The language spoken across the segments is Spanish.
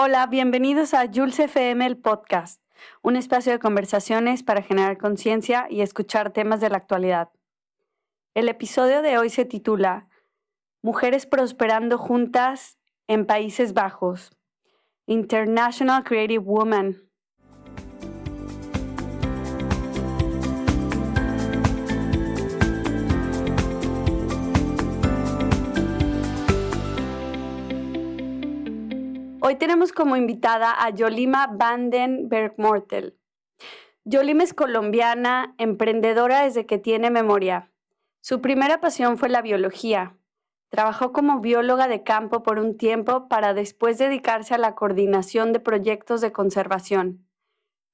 Hola, bienvenidos a Jules FM, el podcast, un espacio de conversaciones para generar conciencia y escuchar temas de la actualidad. El episodio de hoy se titula Mujeres prosperando juntas en Países Bajos, International Creative Woman Hoy tenemos como invitada a Yolima Vandenberg-Mortel. Yolima es colombiana, emprendedora desde que tiene memoria. Su primera pasión fue la biología. Trabajó como bióloga de campo por un tiempo para después dedicarse a la coordinación de proyectos de conservación.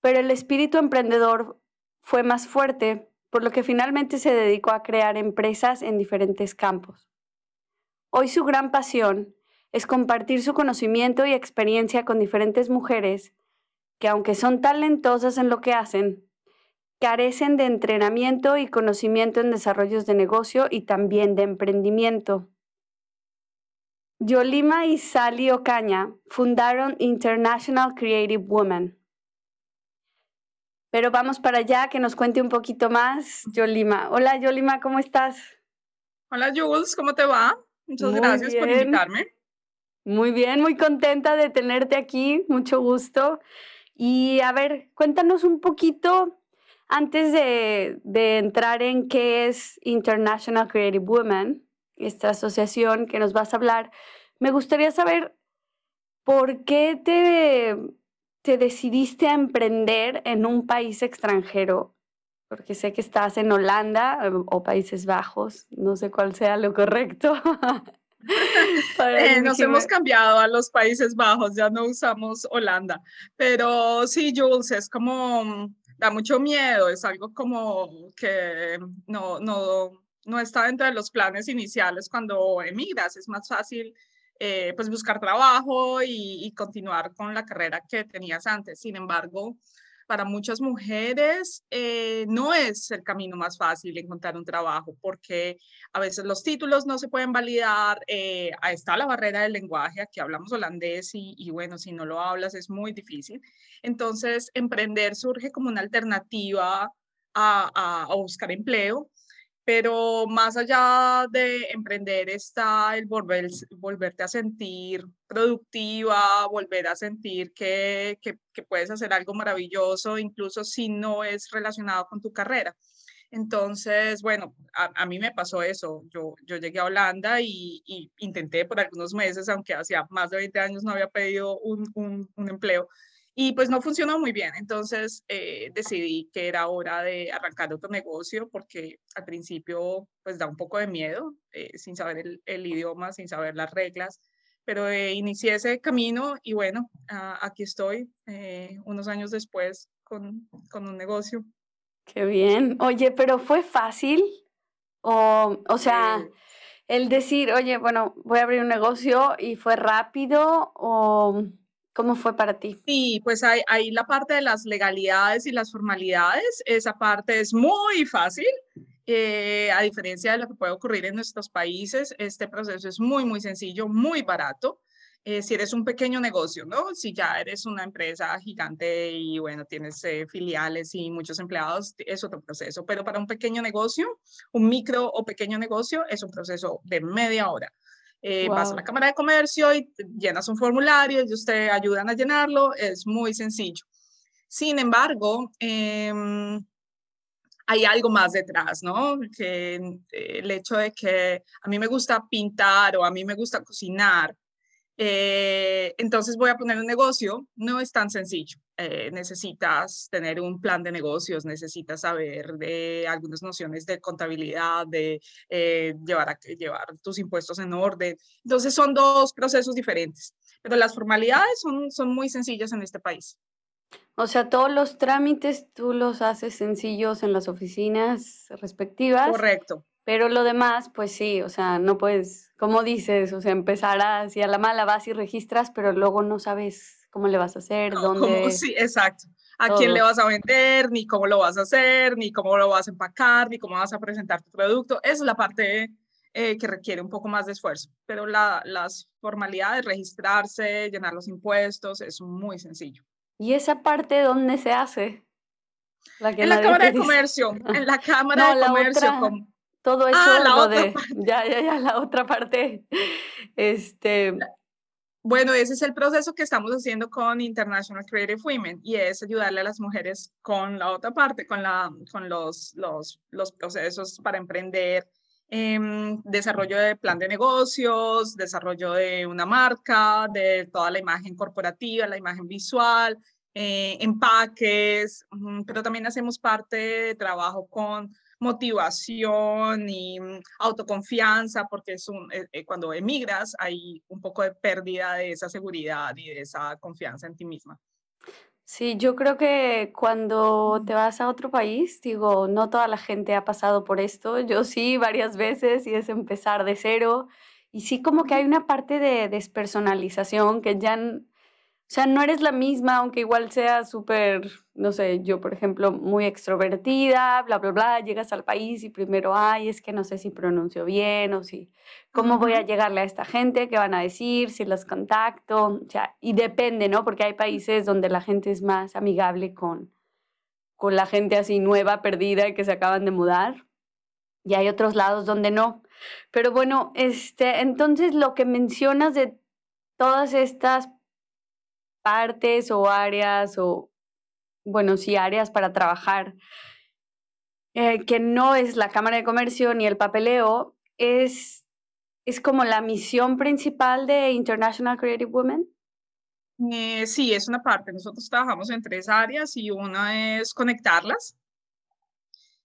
Pero el espíritu emprendedor fue más fuerte, por lo que finalmente se dedicó a crear empresas en diferentes campos. Hoy su gran pasión es compartir su conocimiento y experiencia con diferentes mujeres que, aunque son talentosas en lo que hacen, carecen de entrenamiento y conocimiento en desarrollos de negocio y también de emprendimiento. Yolima y Sally Ocaña fundaron International Creative Women. Pero vamos para allá, que nos cuente un poquito más, Yolima. Hola, Yolima, ¿cómo estás? Hola, Jules, ¿cómo te va? Muchas gracias por invitarme. Muy bien, muy contenta de tenerte aquí, mucho gusto. Y a ver, cuéntanos un poquito antes de, entrar en qué es International Creative Women, esta asociación que nos vas a hablar, me gustaría saber por qué te, te decidiste a emprender en un país extranjero, porque sé que estás en Holanda o Países Bajos, no sé cuál sea lo correcto. Eh, nos hemos cambiado a los Países Bajos, ya no usamos Holanda, pero sí, Jules, es como, da mucho miedo, es algo como que no, no, no está dentro de los planes iniciales cuando emigras, es más fácil eh, pues buscar trabajo y, y, continuar con la carrera que tenías antes. Sin embargo, para muchas mujeres eh, no es el camino más fácil encontrar un trabajo porque a veces los títulos no se pueden validar, eh, ahí está la barrera del lenguaje, aquí hablamos holandés y, bueno, si no lo hablas es muy difícil. Entonces, emprender surge como una alternativa a, a buscar empleo pero más allá de emprender está el volver, volverte a sentir productiva, volver a sentir que, que, puedes hacer algo maravilloso, incluso si no es relacionado con tu carrera. Entonces, bueno, a, mí me pasó eso. Yo, yo llegué a Holanda y, intenté por algunos meses, aunque hacía más de 20 años no había pedido un, un, un empleo, y pues no funcionó muy bien, entonces eh, decidí que era hora de arrancar otro negocio porque al principio pues da un poco de miedo, eh, sin saber el, idioma, sin saber las reglas, pero eh, inicié ese camino y bueno, aquí estoy unos años después con, con, un negocio. Qué bien. Oye, pero fue fácil o, o sea... El decir, oye, bueno, voy a abrir un negocio y fue rápido o ¿Cómo fue para ti? Sí, pues hay, la parte de las legalidades y las formalidades. Esa parte es muy fácil. Eh, a diferencia de lo que puede ocurrir en nuestros países, este proceso es muy, muy sencillo, muy barato. Eh, si eres un pequeño negocio, ¿no? Si ya eres una empresa gigante y bueno, tienes eh, filiales y muchos empleados, es otro proceso. Pero para un pequeño negocio, un micro o pequeño negocio, es un proceso de media hora. Eh, vas a la Cámara de Comercio y llenas un formulario, y usted ayudan a llenarlo, es muy sencillo. Sin embargo, em, hay algo más detrás, ¿no? Que eh, el hecho de que a mí me gusta pintar o a mí me gusta cocinar, eh, entonces voy a poner un negocio, no es tan sencillo. Eh, necesitas tener un plan de negocios, necesitas saber de algunas nociones de contabilidad, de eh, llevar, a, llevar tus impuestos en orden. Entonces son dos procesos diferentes, pero las formalidades son, son muy sencillas en este país. O sea, todos los trámites tú los haces sencillos en las oficinas respectivas. Correcto. Pero lo demás, pues sí, o sea, no puedes, como dices, o sea, empezar así a la mala vas y registras, pero luego no sabes cómo le vas a hacer, dónde. sí, exacto. A quién le vas a vender, ni cómo lo vas a hacer, ni cómo lo vas a empacar, ni cómo vas a presentar tu producto. Esa es la parte eh, que requiere un poco más de esfuerzo. Pero la, las formalidades, registrarse, llenar los impuestos, es muy sencillo. ¿Y esa parte dónde se hace? en la Cámara de Comercio, en la Cámara de Comercio. Todo eso, ah, la otra de, ya, ya, ya, la otra parte, este... Bueno, ese es el proceso que estamos haciendo con International Creative Women y es ayudarle a las mujeres con la otra parte, con, la, con los, los, los procesos para emprender, Em, desarrollo de plan de negocios, desarrollo de una marca, de toda la imagen corporativa, la imagen visual, eh, empaques, pero también hacemos parte de trabajo con motivación y mm, autoconfianza, porque es un, eh, eh, cuando emigras hay un poco de pérdida de esa seguridad y de esa confianza en ti misma. Sí, yo creo que cuando te vas a otro país, digo, no toda la gente ha pasado por esto. Yo sí varias veces y es empezar de cero. Y sí como que hay una parte de despersonalización que ya o sea, no eres la misma, aunque igual sea súper, no sé, yo por ejemplo, muy extrovertida, bla, bla, bla, llegas al país y primero, ay, es que no sé si pronuncio bien o si, ¿cómo voy a llegarle a esta gente? ¿Qué van a decir? Si los contacto, o sea, y depende, ¿no? Porque hay países donde la gente es más amigable con, con la gente así nueva, perdida y que se acaban de mudar. Y hay otros lados donde no. Pero bueno, este, entonces lo que mencionas de todas estas partes o áreas o, bueno, sí, áreas para trabajar, eh, que no es la Cámara de Comercio ni el papeleo, es, es como la misión principal de International Creative Women. Eh, sí, es una parte. Nosotros trabajamos en tres áreas y una es conectarlas,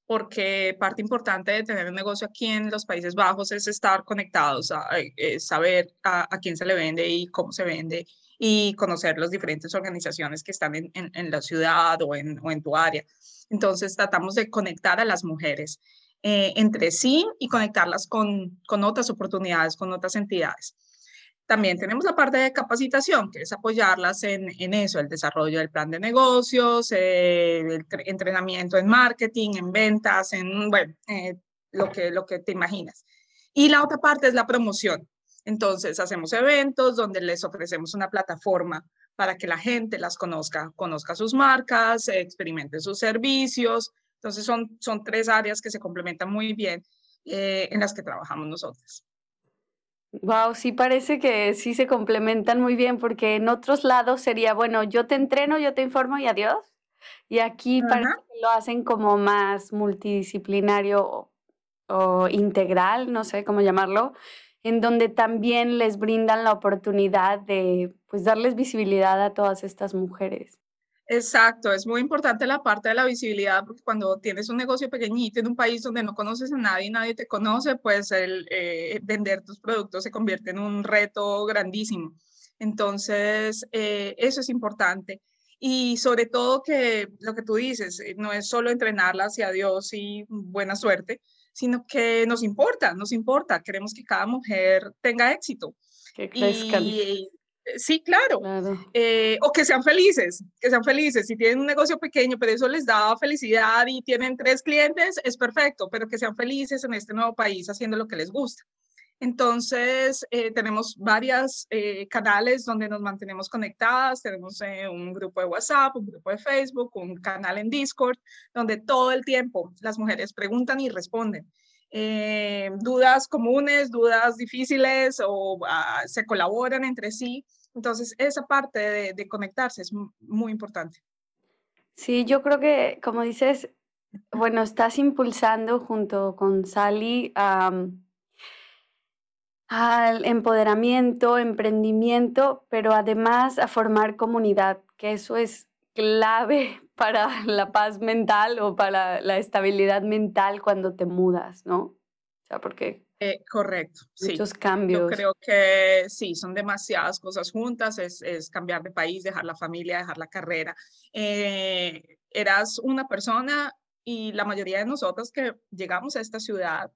porque parte importante de tener un negocio aquí en los Países Bajos es estar conectados, eh, saber a, quién se le vende y cómo se vende y conocer las diferentes organizaciones que están en, en, la ciudad o en, o en, tu área. Entonces tratamos de conectar a las mujeres eh, entre sí y conectarlas con, con otras oportunidades, con otras entidades. También tenemos la parte de capacitación, que es apoyarlas en, en eso, el desarrollo del plan de negocios, eh, el entrenamiento en marketing, en ventas, en, bueno, eh, lo, que, lo que te imaginas. Y la otra parte es la promoción, entonces, hacemos eventos donde les ofrecemos una plataforma para que la gente las conozca, conozca sus marcas, experimente sus servicios. Entonces, son, son tres áreas que se complementan muy bien eh, en las que trabajamos nosotros. Wow, sí parece que sí se complementan muy bien porque en otros lados sería, bueno, yo te entreno, yo te informo y adiós. Y aquí parece que lo hacen como más multidisciplinario o, o integral, no sé cómo llamarlo, en donde también les brindan la oportunidad de pues darles visibilidad a todas estas mujeres. Exacto, es muy importante la parte de la visibilidad porque cuando tienes un negocio pequeñito en un país donde no conoces a nadie y nadie te conoce, pues el eh, vender tus productos se convierte en un reto grandísimo. Entonces, eh, eso es importante. Y sobre todo que lo que tú dices, eh, no es solo entrenarla hacia Dios y buena suerte, sino que nos importa, nos importa, queremos que cada mujer tenga éxito. Que crezcan. Y, sí, claro. Eh, o que sean felices, que sean felices. Si tienen un negocio pequeño, pero eso les da felicidad y tienen tres clientes, es perfecto, pero que sean felices en este nuevo país haciendo lo que les gusta. Entonces, eh, tenemos varios eh, canales donde nos mantenemos conectadas. Tenemos eh, un grupo de WhatsApp, un grupo de Facebook, un canal en Discord, donde todo el tiempo las mujeres preguntan y responden. dudas comunes, dudas difíciles o ah, se colaboran entre sí. Entonces, esa parte de, de conectarse es muy importante. Sí, yo creo que, como dices, bueno, estás impulsando junto con Sally al empoderamiento, emprendimiento, pero además a formar comunidad, que eso es clave para la paz mental o para la estabilidad mental cuando te mudas, ¿no? O sea, porque... Eh, correcto, muchos cambios. Yo creo que sí, son demasiadas cosas juntas, es, es cambiar de país, dejar la familia, dejar la carrera. Eh, eras una persona y la mayoría de nosotros que llegamos a esta ciudad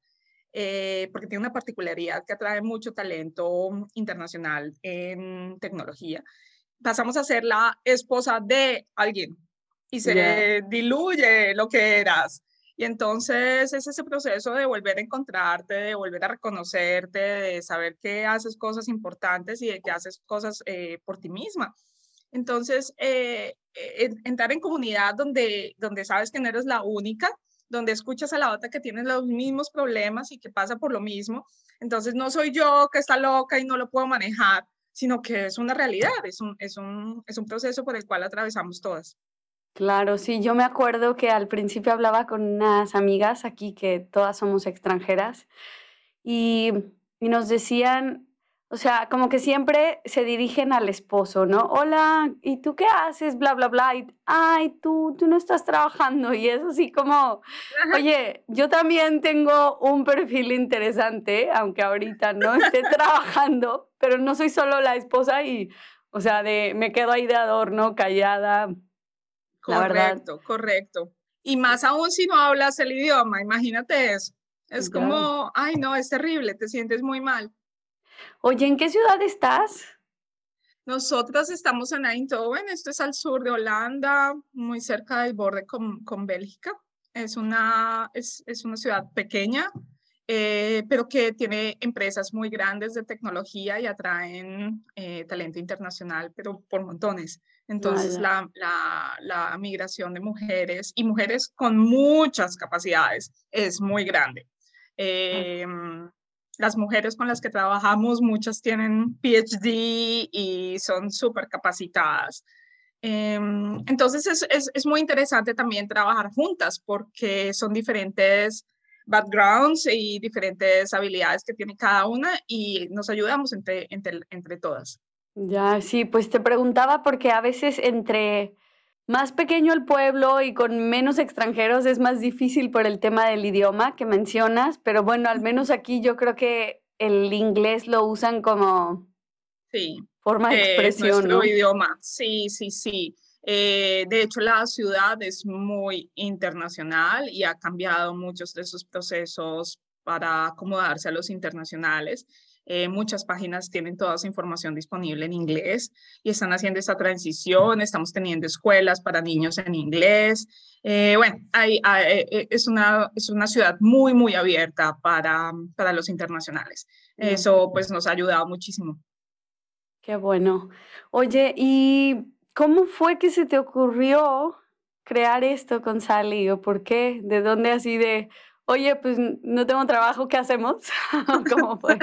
eh, porque tiene una particularidad que atrae mucho talento internacional en tecnología. Pasamos a ser la esposa de alguien y se diluye lo que eras. Y entonces es ese proceso de volver a encontrarte, de volver a reconocerte, de saber que haces cosas importantes y de que haces cosas eh, por ti misma. Entonces, eh, entrar en comunidad donde, donde sabes que no eres la única, donde escuchas a la otra que tiene los mismos problemas y que pasa por lo mismo. Entonces, no soy yo que está loca y no lo puedo manejar, sino que es una realidad, es un, es un, es un proceso por el cual atravesamos todas. Claro, sí, yo me acuerdo que al principio hablaba con unas amigas aquí que todas somos extranjeras y, y nos decían, o sea, como que siempre se dirigen al esposo, ¿no? Hola, ¿y tú qué haces? Bla, bla, bla. Y, Ay, tú, tú no estás trabajando. Y es así como, oye, yo también tengo un perfil interesante, aunque ahorita no esté trabajando, pero no soy solo la esposa y, o sea, de, me quedo ahí de adorno, callada, Correcto, correcto. Y más aún si no hablas el idioma, imagínate eso. Es como, ay no, es terrible, te sientes muy mal. Oye, ¿en qué ciudad estás? Nosotras estamos en Eindhoven, esto es al sur de Holanda, muy cerca del borde con, con Bélgica. Es una, es, es una ciudad pequeña, eh, pero que tiene empresas muy grandes de tecnología y atraen eh, talento internacional, pero por montones. Entonces, la, la, migración de mujeres y mujeres con muchas capacidades es muy grande. Em, las mujeres con las que trabajamos, muchas tienen PhD y son súper capacitadas. Em, entonces, es, es, es muy interesante también trabajar juntas porque son diferentes backgrounds y diferentes habilidades que tiene cada una y nos ayudamos entre, entre, entre todas. Ya, sí, pues te preguntaba porque a veces entre más pequeño el pueblo y con menos extranjeros es más difícil por el tema del idioma que mencionas, pero bueno, al menos aquí yo creo que el inglés lo usan como sí, forma de expresión. nuestro idioma, sí, sí, sí. Eh, de hecho, la ciudad es muy internacional y ha cambiado muchos de esos procesos para acomodarse a los internacionales. Eh, muchas páginas tienen toda esa información disponible en inglés y están haciendo esta transición. Estamos teniendo escuelas para niños en inglés. Eh, bueno, hay, es, una, es una ciudad muy, muy abierta para, para los internacionales. Eso pues nos ha ayudado muchísimo. Qué bueno. Oye, ¿y ¿Cómo fue que se te ocurrió crear esto con Sally o por qué? ¿De dónde así de, oye, pues no tengo trabajo, ¿qué hacemos? ¿Cómo fue?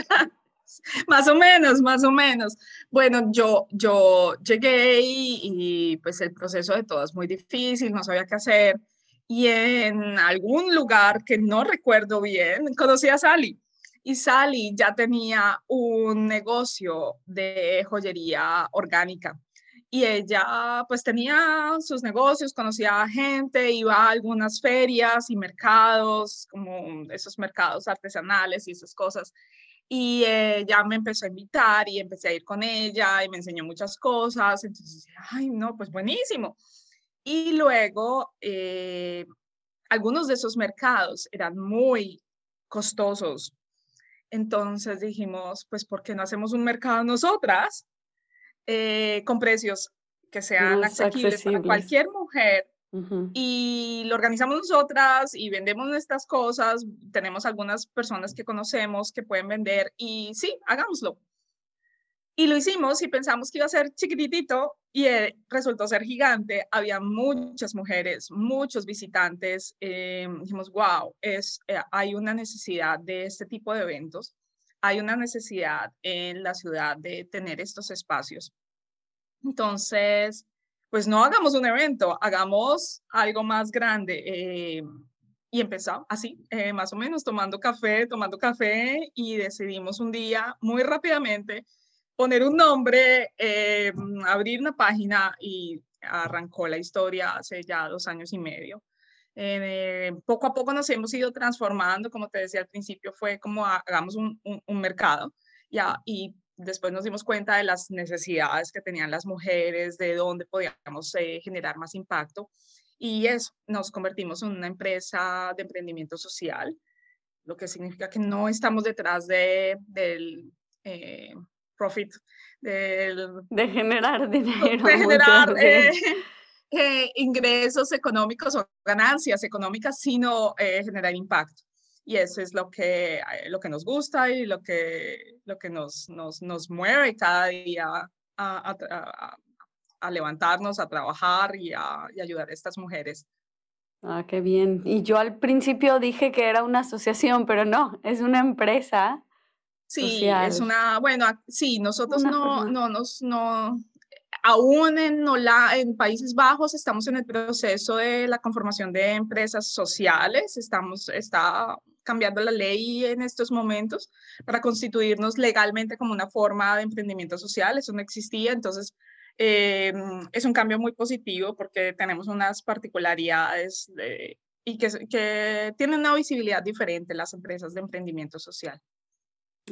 más o menos, más o menos. Bueno, yo, yo llegué y, pues el proceso de todo es muy difícil, no sabía qué hacer. Y en algún lugar que no recuerdo bien, conocí a Sally. Y Sally ya tenía un negocio de joyería orgánica y ella pues tenía sus negocios, conocía a gente, iba a algunas ferias y mercados, como esos mercados artesanales y esas cosas. Y ella me empezó a invitar y empecé a ir con ella y me enseñó muchas cosas. Entonces, ay, no, pues buenísimo. Y luego, eh, algunos de esos mercados eran muy costosos. Entonces dijimos, pues, ¿por qué no hacemos un mercado nosotras? Eh, con precios que sean accesibles, para cualquier mujer. Y lo organizamos nosotras y vendemos nuestras cosas. Tenemos algunas personas que conocemos que pueden vender y sí, hagámoslo. Y lo hicimos y pensamos que iba a ser chiquitito y eh, resultó ser gigante. Había muchas mujeres, muchos visitantes. Eh, dijimos, wow, es, hay una necesidad de este tipo de eventos. Hay una necesidad en la ciudad de tener estos espacios. Entonces, pues no hagamos un evento, hagamos algo más grande. Eh, y empezamos así, eh, más o menos, tomando café, tomando café y decidimos un día muy rápidamente poner un nombre, eh, abrir una página y arrancó la historia hace ya dos años y medio. poco a poco nos hemos ido transformando, como te decía al principio, fue como hagamos un, un mercado ya, y después nos dimos cuenta de las necesidades que tenían las mujeres, de dónde podíamos eh, generar más impacto. Y eso, nos convertimos en una empresa de emprendimiento social, lo que significa que no estamos detrás de, del eh, profit, del, de generar dinero. De generar, eh, ingresos económicos o ganancias económicas, sino generar impacto. Y eso es lo que, eh, lo que nos gusta y lo que, lo que nos, nos, nos mueve cada día a, a, a, levantarnos, a trabajar y a y ayudar a estas mujeres. Ah, qué bien. Y yo al principio dije que era una asociación, pero no, es una empresa. Sí, es una, bueno, sí, nosotros no, no, nos, no, aún en, en Países Bajos estamos en el proceso de la conformación de empresas sociales, estamos, está cambiando la ley en estos momentos para constituirnos legalmente como una forma de emprendimiento social, eso no existía, entonces eh, es un cambio muy positivo porque tenemos unas particularidades y que, que tienen una visibilidad diferente las empresas de emprendimiento social.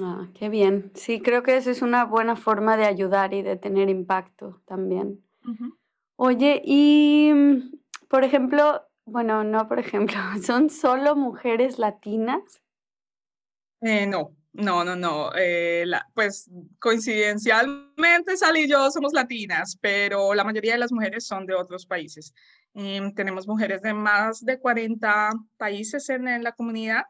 Ah, qué bien. Sí, creo que esa es una buena forma de ayudar y de tener impacto también. Oye, y por ejemplo, bueno, no por ejemplo, ¿son solo mujeres latinas? Eh, no, no, no, no. Eh, pues coincidencialmente Sal y yo somos latinas, pero la mayoría de las mujeres son de otros países. Em, tenemos mujeres de más de 40 países en la comunidad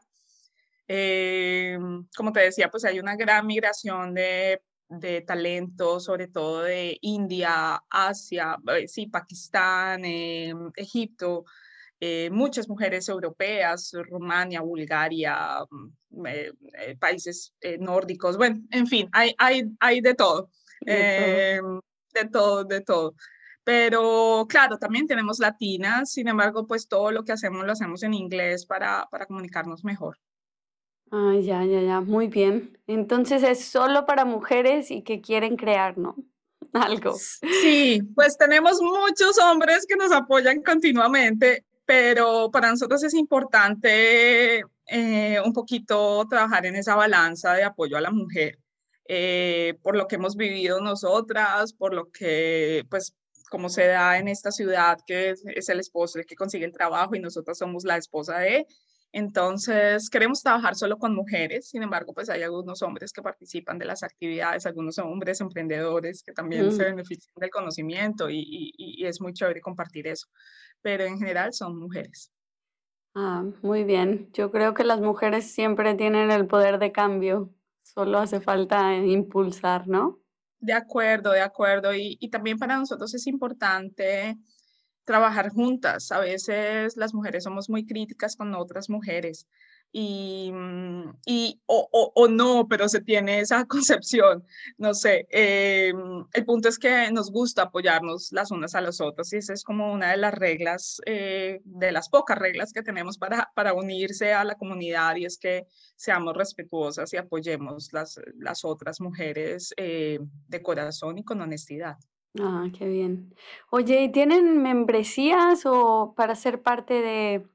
eh, como te decía, pues hay una gran migración de, de talento, sobre todo de India, Asia, eh, sí, Pakistán, eh, muchas mujeres europeas, Rumania, Bulgaria, mm, países nórdicos, bueno, en fin, hay, hay, hay de todo. De todo. de todo, de todo. Pero claro, también tenemos latinas, sin embargo, pues todo lo que hacemos lo hacemos en inglés para, para comunicarnos mejor. Ah, ya, ya, ya, muy bien. Entonces es solo para mujeres y que quieren crear, ¿no? Algo. Sí, pues tenemos muchos hombres que nos apoyan continuamente, pero para nosotros es importante eh, un poquito trabajar en esa balanza de apoyo a la mujer, eh, por lo que hemos vivido nosotras, por lo que, pues, como se da en esta ciudad, que es, es el esposo el que consigue el trabajo y nosotras somos la esposa de, entonces, queremos trabajar solo con mujeres, sin embargo, pues hay algunos hombres que participan de las actividades, algunos hombres emprendedores que también se mm. benefician del conocimiento y, y, es muy chévere compartir eso, pero en general son mujeres. Ah, muy bien. Yo creo que las mujeres siempre tienen el poder de cambio, solo hace falta impulsar, ¿no? De acuerdo, de acuerdo. Y, y también para nosotros es importante trabajar juntas. A veces las mujeres somos muy críticas con otras mujeres y, mm, y o, o, no, pero se tiene esa concepción. No sé, eh, el punto es que nos gusta apoyarnos las unas a las otras y esa es como una de las reglas, eh, de las pocas reglas que tenemos para, para unirse a la comunidad y es que seamos respetuosas y apoyemos las, las otras mujeres eh, de corazón y con honestidad. Ah, qué bien. Oye, ¿y tienen membresías o para ser parte de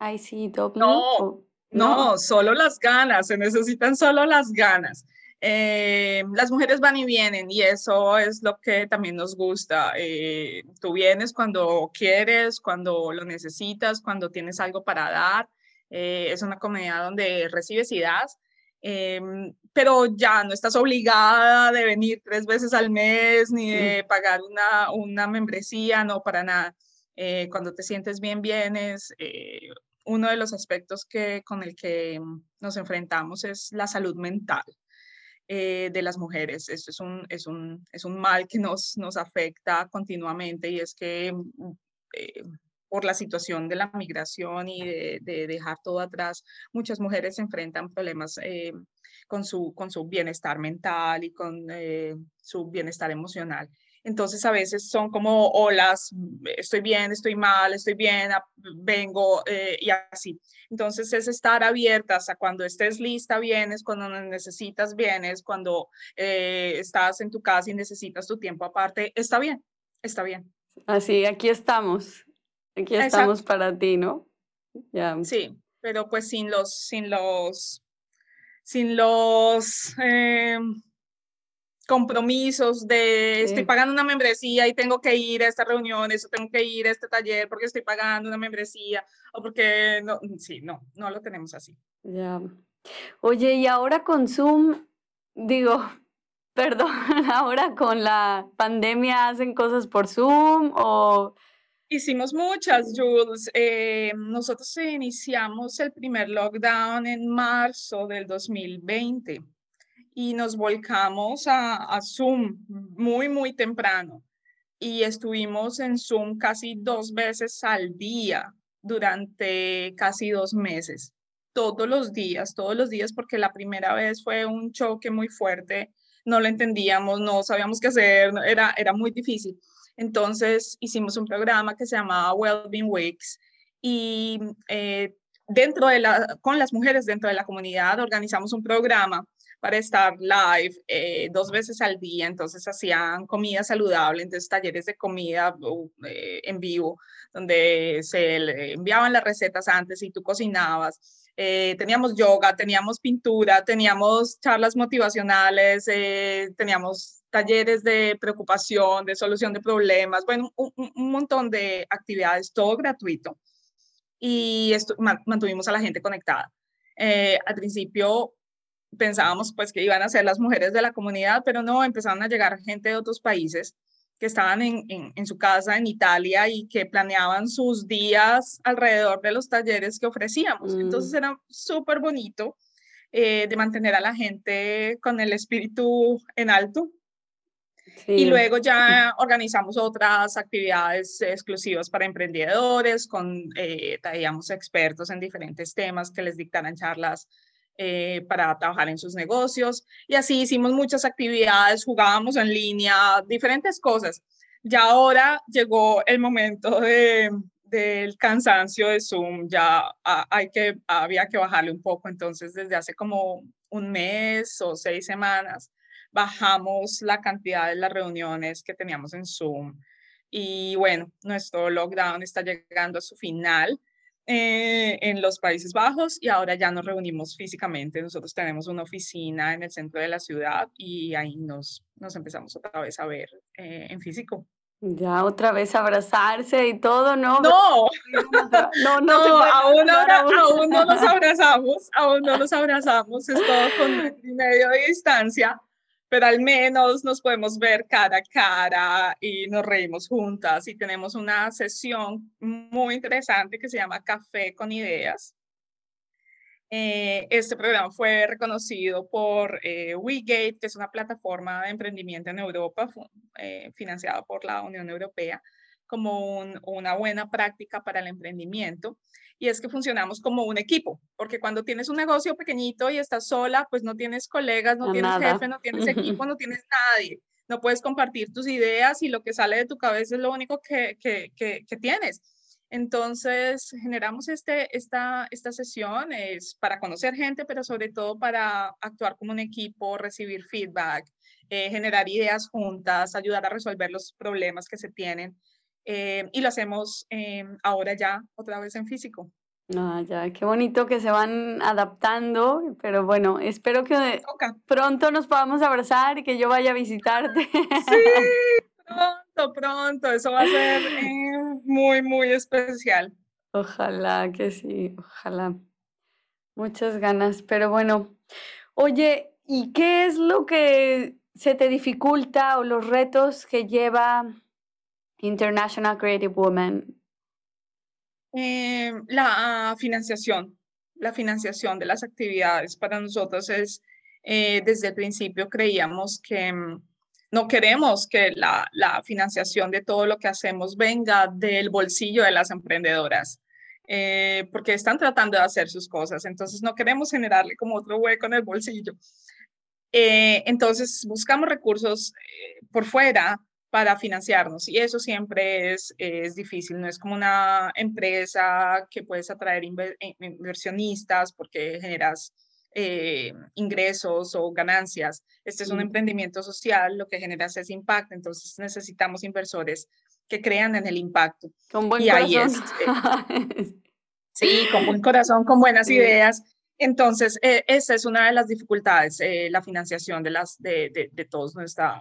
ICW? No, no, solo las ganas, se necesitan solo las ganas. Eh, las mujeres van y vienen y eso es lo que también nos gusta. Eh, tú vienes cuando quieres, cuando lo necesitas, cuando tienes algo para dar. Eh, es una comunidad donde recibes y das. Em, pero ya no estás obligada de venir tres veces al mes ni de pagar una, una membresía, no, para nada. Eh, cuando te sientes bien, vienes. Eh, uno de los aspectos que, con el que nos enfrentamos es la salud mental. Eh, de las mujeres. Esto es un, es un, es un mal que nos, nos afecta continuamente y es que por la situación de la migración y de, dejar todo atrás, muchas mujeres enfrentan problemas eh, con, su, con su bienestar mental y con eh, su bienestar emocional. Entonces a veces son como olas, estoy bien, estoy mal, estoy bien, vengo eh, y así. Entonces es estar abiertas a cuando estés lista, vienes, cuando necesitas, vienes, cuando estás en tu casa y necesitas tu tiempo aparte, está bien, está bien. Así, aquí estamos. Aquí estamos para ti, ¿no? Sí, pero pues sin los, sin los, sin los em, compromisos de estoy pagando una membresía y tengo que ir a estas reuniones o tengo que ir a este taller porque estoy pagando una membresía o porque no, sí, no, no lo tenemos así. Ya. Oye, y ahora con Zoom, digo, perdón, ahora con la pandemia hacen cosas por Zoom o Hicimos muchas, Jules. Eh, nosotros iniciamos el primer lockdown en marzo del 2020 y nos volcamos a, Zoom muy, muy temprano y estuvimos en Zoom casi dos veces al día durante casi dos meses, todos los días, todos los días, porque la primera vez fue un choque muy fuerte, no lo entendíamos, no sabíamos qué hacer, era, era muy difícil. Entonces hicimos un programa que se llamaba Wellbeing Weeks y eh, dentro de la, con las mujeres dentro de la comunidad organizamos un programa para estar live eh, dos veces al día, entonces hacían comida saludable, entonces talleres de comida eh, en vivo, donde se enviaban las recetas antes y tú cocinabas. teníamos yoga, teníamos pintura, teníamos charlas motivacionales, teníamos talleres de preocupación, de solución de problemas, bueno, un, montón de actividades, todo gratuito. Y esto, mantuvimos a la gente conectada. Eh, al principio pensábamos pues que iban a ser las mujeres de la comunidad, pero no, empezaron a llegar gente de otros países que estaban en, en, su casa en Italia y que planeaban sus días alrededor de los talleres que ofrecíamos. Entonces mm. era súper bonito eh, de mantener a la gente con el espíritu en alto y luego ya organizamos otras actividades exclusivas para emprendedores, con, eh, traíamos expertos en diferentes temas que les dictaran charlas eh, para trabajar en sus negocios. Y así hicimos muchas actividades, jugábamos en línea, diferentes cosas. Ya ahora llegó el momento de, del cansancio de Zoom, ya hay que, había que bajarle un poco, entonces desde hace como un mes o seis semanas bajamos la cantidad de las reuniones que teníamos en Zoom. Y bueno, nuestro lockdown está llegando a su final eh, en los Países Bajos y ahora ya nos reunimos físicamente. Nosotros tenemos una oficina en el centro de la ciudad y ahí nos, nos empezamos otra vez a ver eh, en físico. Ya otra vez abrazarse y todo, ¿no? No, no, no, aún, no aún no nos abrazamos, aún no nos abrazamos, es todo con medio de distancia, pero al menos nos podemos ver cara a cara y nos reímos juntas y tenemos una sesión muy interesante que se llama Café con Ideas. Eh, este programa fue reconocido por eh, WeGate, que es una plataforma de emprendimiento en Europa eh, financiada por la Unión Europea, como una buena práctica para el emprendimiento y es que funcionamos como un equipo, porque cuando tienes un negocio pequeñito y estás sola, pues no tienes colegas, no, tienes jefe, no tienes equipo, no tienes nadie, no puedes compartir tus ideas y lo que sale de tu cabeza es lo único que, que, que, tienes. Entonces, generamos este, esta, esta sesión es para conocer gente, pero sobre todo para actuar como un equipo, recibir feedback, eh, generar ideas juntas, ayudar a resolver los problemas que se tienen. Eh, y lo hacemos eh, ahora ya otra vez en físico. Ah, ya, qué bonito que se van adaptando, pero bueno, espero que pronto nos podamos abrazar y que yo vaya a visitarte. Sí, pronto, pronto, eso va a ser eh, muy, muy especial. Ojalá que sí, ojalá. Muchas ganas, pero bueno, oye, ¿y qué es lo que se te dificulta o los retos que lleva International Creative Woman? Eh, la financiación, la financiación de las actividades para nosotros es, eh, desde el principio creíamos que mm, no queremos que la, la, financiación de todo lo que hacemos venga del bolsillo de las emprendedoras. Eh, porque están tratando de hacer sus cosas, entonces no queremos generarle como otro hueco en el bolsillo. entonces buscamos recursos por fuera para financiarnos y eso siempre es, es difícil, no es como una empresa que puedes atraer eh, inversionistas porque generas eh, ingresos o ganancias. Este es un emprendimiento social, lo que generas es impacto, entonces necesitamos inversores que crean en el impacto. Con buen corazón. Eh, sí, con buen corazón, con buenas ideas. Entonces, esa es una de las dificultades, la financiación de, las, de, de, de todos nuestra,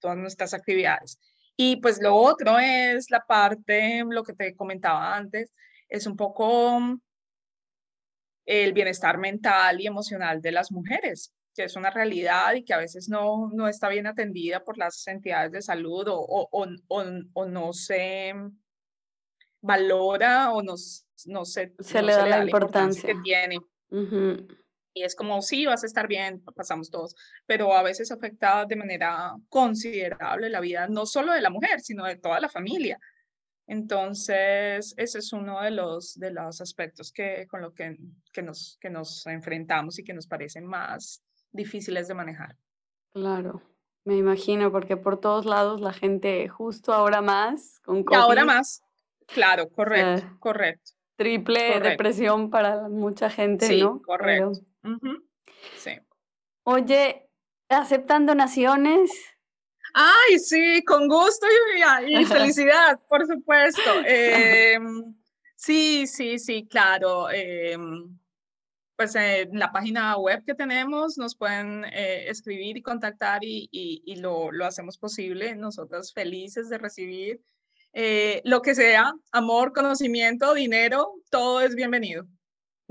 todas nuestras actividades. Y pues lo otro es la parte, lo que te comentaba antes, es un poco mm, el bienestar mental y emocional de las mujeres, que es una realidad y que a veces no, no está bien atendida por las entidades de salud o, o, o, o no se valora o nos, no sé, se, le, da la importancia. que tiene. Y es como, sí, vas a estar bien, pasamos todos, pero a veces afecta de manera considerable la vida, no solo de la mujer, sino de toda la familia. Entonces, ese es uno de los, de los aspectos que, con lo que, que, nos, que nos enfrentamos y que nos parecen más difíciles de manejar. Claro, me imagino, porque por todos lados la gente justo ahora más con COVID. ahora más, claro, correcto, correcto. Triple depresión para mucha gente, sí, ¿no? Correcto. Sí. Oye, ¿aceptan donaciones? Ay, sí, con gusto y, felicidad, por supuesto. Em, sí, sí, sí, claro. Em, pues en la página web que tenemos nos pueden eh, escribir y contactar y, lo, lo, hacemos posible. Nosotros felices de recibir eh, lo que sea, amor, conocimiento, dinero, todo es bienvenido.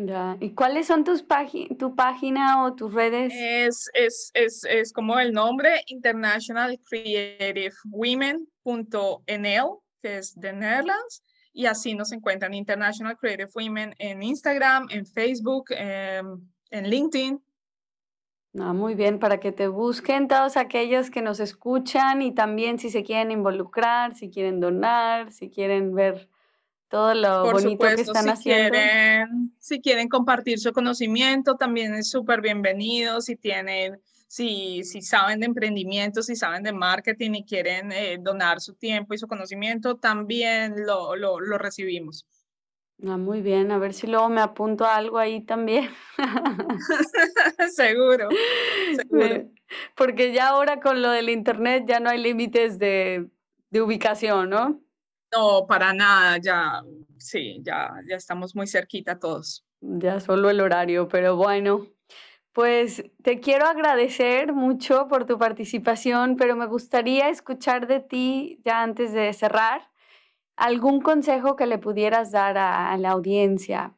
Ya. ¿Y cuáles son tus tu página o tus redes? Es, es, es, es como el nombre, International Creative Women.nl, que es de Netherlands, y así nos encuentran International Creative Women en Instagram, en Facebook, em, en LinkedIn. Ah, muy bien, para que te busquen todos aquellos que nos escuchan y también si se quieren involucrar, si quieren donar, si quieren ver todo lo bonito que están si haciendo. Quieren, si quieren compartir su conocimiento, también es súper bienvenido. Si tienen, si, si saben de emprendimiento, si saben de marketing y quieren eh, donar su tiempo y su conocimiento, también lo, lo, lo recibimos. Ah, muy bien, a ver si luego me apunto a algo ahí también. seguro, seguro. Porque ya ahora con lo del internet ya no hay límites de, de ubicación, ¿no? No, para nada, ya, sí, ya, ya estamos muy cerquita todos. Ya solo el horario, pero bueno, pues te quiero agradecer mucho por tu participación, pero me gustaría escuchar de ti, ya antes de cerrar, algún consejo que le pudieras dar a, la audiencia.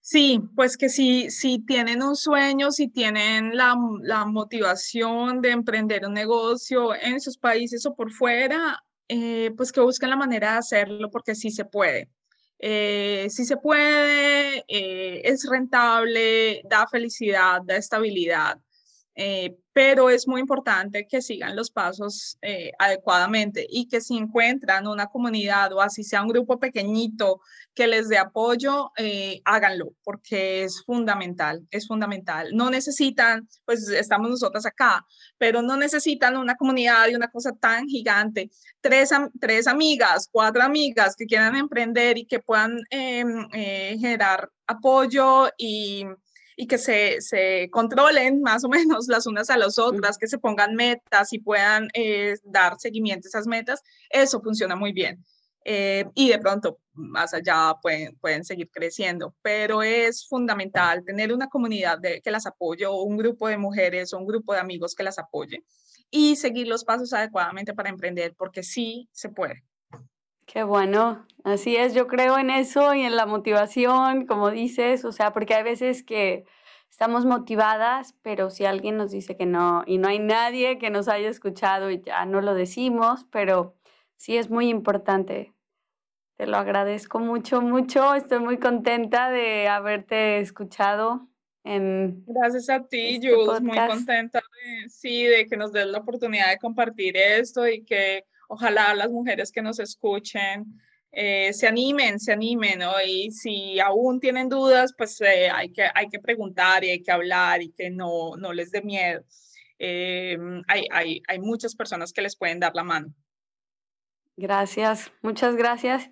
Sí, pues que si, si tienen un sueño, si tienen la, la motivación de emprender un negocio en sus países o por fuera, eh, pues que busquen la manera de hacerlo porque sí se puede. Eh, sí se puede, eh, es rentable, da felicidad, da estabilidad. Eh, pero es muy importante que sigan los pasos eh, adecuadamente y que si encuentran una comunidad o así sea un grupo pequeñito que les dé apoyo, eh, háganlo porque es fundamental, es fundamental. No necesitan, pues estamos nosotras acá, pero no necesitan una comunidad y una cosa tan gigante. Tres, tres amigas, cuatro amigas que quieran emprender y que puedan em, generar apoyo y y que se, se, controlen más o menos las unas a las otras, que se pongan metas y puedan eh, dar seguimiento a esas metas, eso funciona muy bien. Eh, y de pronto más allá pueden, pueden seguir creciendo, pero es fundamental tener una comunidad de, que las apoye o un grupo de mujeres o un grupo de amigos que las apoye y seguir los pasos adecuadamente para emprender, porque sí se puede. Qué bueno, así es, yo creo en eso y en la motivación, como dices, o sea, porque hay veces que estamos motivadas, pero si alguien nos dice que no y no hay nadie que nos haya escuchado y ya no lo decimos, pero sí es muy importante. Te lo agradezco mucho, mucho, estoy muy contenta de haberte escuchado. En Gracias a ti, este Jules, muy contenta de, sí, de que nos des la oportunidad de compartir esto y que ojalá las mujeres que nos escuchen eh, se animen, se animen, ¿no? Y si aún tienen dudas, pues eh, hay, que, hay que preguntar y hay que hablar y que no, no les dé miedo. Eh, hay, hay, hay muchas personas que les pueden dar la mano. Gracias, muchas gracias.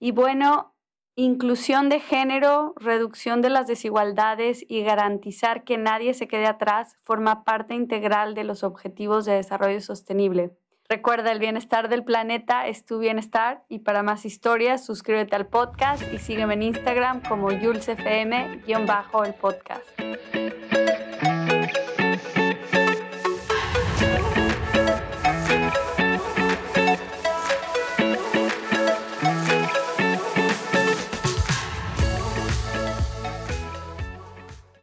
Y bueno, inclusión de género, reducción de las desigualdades y garantizar que nadie se quede atrás forma parte integral de los objetivos de desarrollo sostenible. Recuerda, el bienestar del planeta es tu bienestar y para más historias suscríbete al podcast y sígueme en Instagram como JulesFM-el podcast.